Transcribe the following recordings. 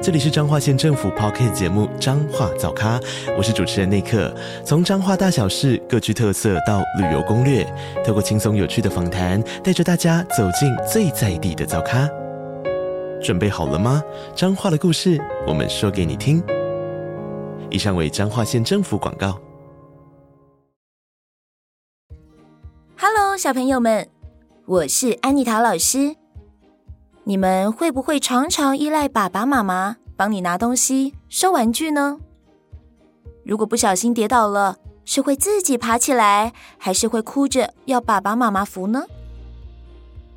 这里是彰化县政府 Podcast 节目《彰化早咖》，我是主持人内克。从彰化大小事各具特色到旅游攻略，透过轻松有趣的访谈，带着大家走进最在地的早咖。准备好了吗？彰化的故事，我们说给你听。以上为彰化县政府广告。Hello，小朋友们，我是安妮塔老师。你们会不会常常依赖爸爸妈妈帮你拿东西、收玩具呢？如果不小心跌倒了，是会自己爬起来，还是会哭着要爸爸妈妈扶呢？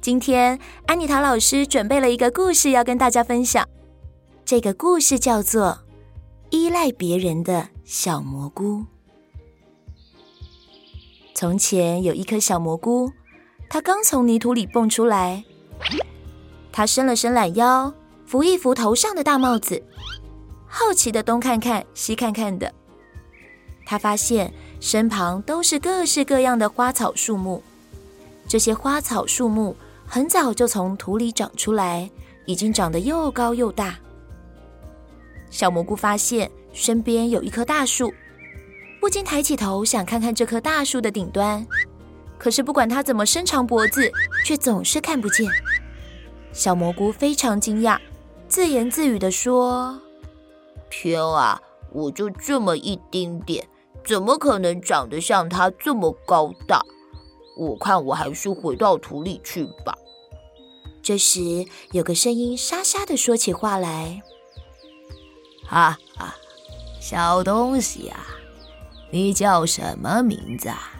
今天安妮塔老师准备了一个故事要跟大家分享。这个故事叫做《依赖别人的小蘑菇》。从前有一颗小蘑菇，它刚从泥土里蹦出来。他伸了伸懒腰，扶一扶头上的大帽子，好奇的东看看西看看的。他发现身旁都是各式各样的花草树木，这些花草树木很早就从土里长出来，已经长得又高又大。小蘑菇发现身边有一棵大树，不禁抬起头想看看这棵大树的顶端，可是不管它怎么伸长脖子，却总是看不见。小蘑菇非常惊讶，自言自语地说：“天啊，我就这么一丁点，怎么可能长得像它这么高大？我看我还是回到土里去吧。”这时，有个声音沙沙地说起话来：“哈哈，小东西啊，你叫什么名字啊？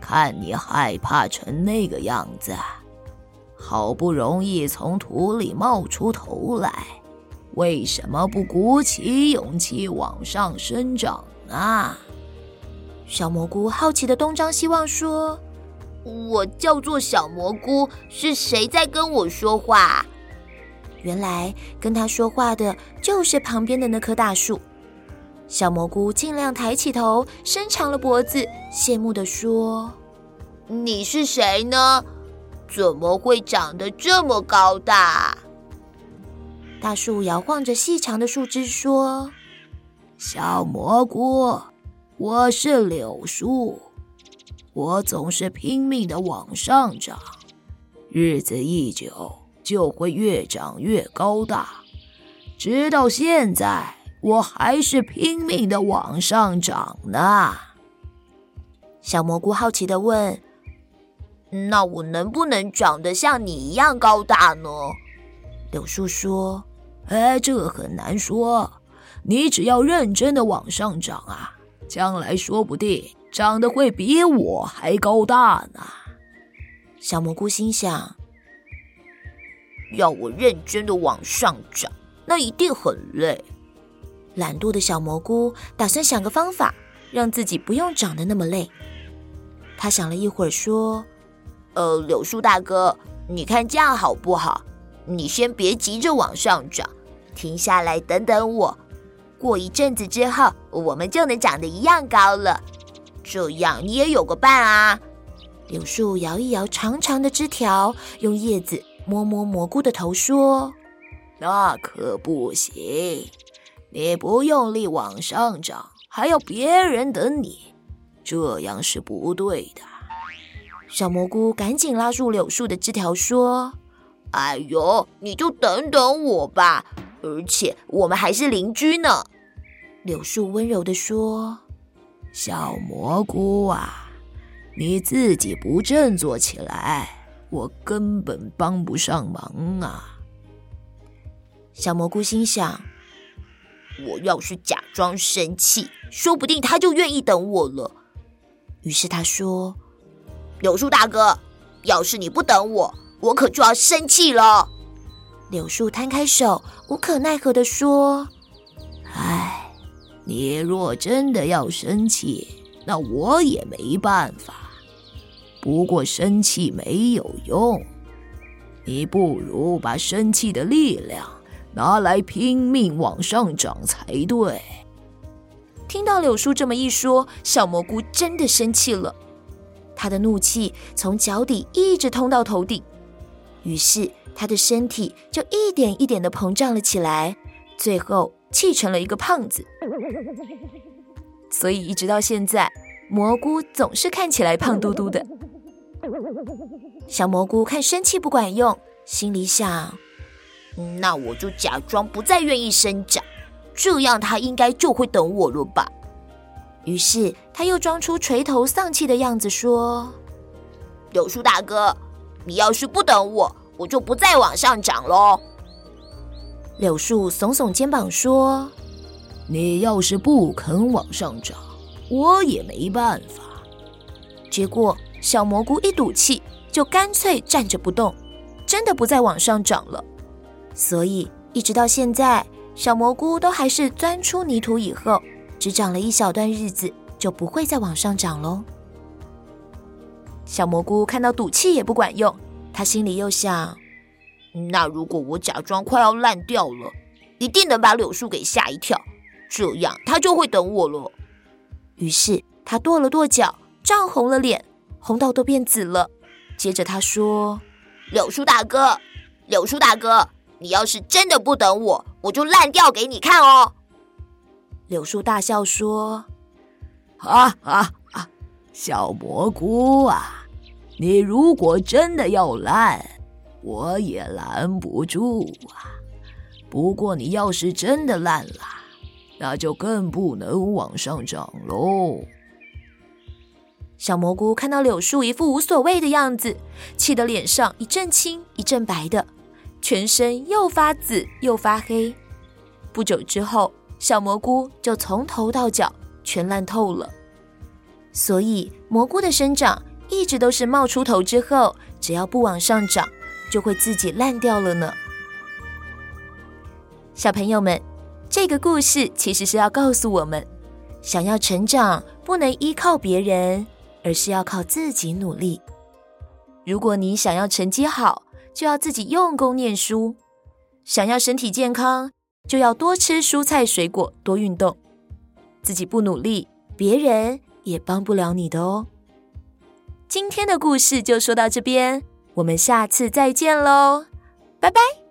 看你害怕成那个样子。”好不容易从土里冒出头来，为什么不鼓起勇气往上生长呢？小蘑菇好奇的东张西望，说：“我叫做小蘑菇，是谁在跟我说话？”原来跟他说话的就是旁边的那棵大树。小蘑菇尽量抬起头，伸长了脖子，羡慕地说：“你是谁呢？”怎么会长得这么高大？大树摇晃着细长的树枝说：“小蘑菇，我是柳树，我总是拼命的往上长，日子一久就会越长越高大，直到现在，我还是拼命的往上长呢。”小蘑菇好奇的问。那我能不能长得像你一样高大呢？柳树说：“哎，这个很难说。你只要认真的往上长啊，将来说不定长得会比我还高大呢。”小蘑菇心想：“要我认真的往上长，那一定很累。”懒惰的小蘑菇打算想个方法，让自己不用长得那么累。他想了一会儿，说。呃，柳树大哥，你看这样好不好？你先别急着往上长，停下来等等我。过一阵子之后，我们就能长得一样高了。这样你也有个伴啊。柳树摇一摇长长的枝条，用叶子摸摸蘑菇的头，说：“那可不行，你不用力往上长，还要别人等你，这样是不对的。”小蘑菇赶紧拉住柳树的枝条，说：“哎呦，你就等等我吧，而且我们还是邻居呢。”柳树温柔地说：“小蘑菇啊，你自己不振作起来，我根本帮不上忙啊。”小蘑菇心想：“我要是假装生气，说不定他就愿意等我了。”于是他说。柳树大哥，要是你不等我，我可就要生气了。柳树摊开手，无可奈何地说：“唉，你若真的要生气，那我也没办法。不过生气没有用，你不如把生气的力量拿来拼命往上涨才对。听到柳树这么一说，小蘑菇真的生气了，他的怒气从脚底一直通到头顶，于是他的身体就一点一点的膨胀了起来，最后气成了一个胖子。所以一直到现在，蘑菇总是看起来胖嘟嘟的。小蘑菇看生气不管用，心里想：那我就假装不再愿意生长。这样他应该就会等我了吧？于是他又装出垂头丧气的样子说：“柳树大哥，你要是不等我，我就不再往上长喽。”柳树耸耸肩膀说：“你要是不肯往上涨，我也没办法。”结果小蘑菇一赌气，就干脆站着不动，真的不再往上涨了。所以一直到现在。小蘑菇都还是钻出泥土以后，只长了一小段日子，就不会再往上长喽。小蘑菇看到赌气也不管用，他心里又想：那如果我假装快要烂掉了，一定能把柳树给吓一跳，这样他就会等我了。于是他跺了跺脚，涨红了脸，红到都变紫了。接着他说：“柳树大哥，柳树大哥。”你要是真的不等我，我就烂掉给你看哦！柳树大笑说：“哈哈哈，小蘑菇啊，你如果真的要烂，我也拦不住啊。不过你要是真的烂了，那就更不能往上长喽。”小蘑菇看到柳树一副无所谓的样子，气得脸上一阵青一阵白的。全身又发紫又发黑，不久之后，小蘑菇就从头到脚全烂透了。所以，蘑菇的生长一直都是冒出头之后，只要不往上长，就会自己烂掉了呢。小朋友们，这个故事其实是要告诉我们，想要成长，不能依靠别人，而是要靠自己努力。如果你想要成绩好，就要自己用功念书，想要身体健康，就要多吃蔬菜水果，多运动。自己不努力，别人也帮不了你的哦。今天的故事就说到这边，我们下次再见喽，拜拜。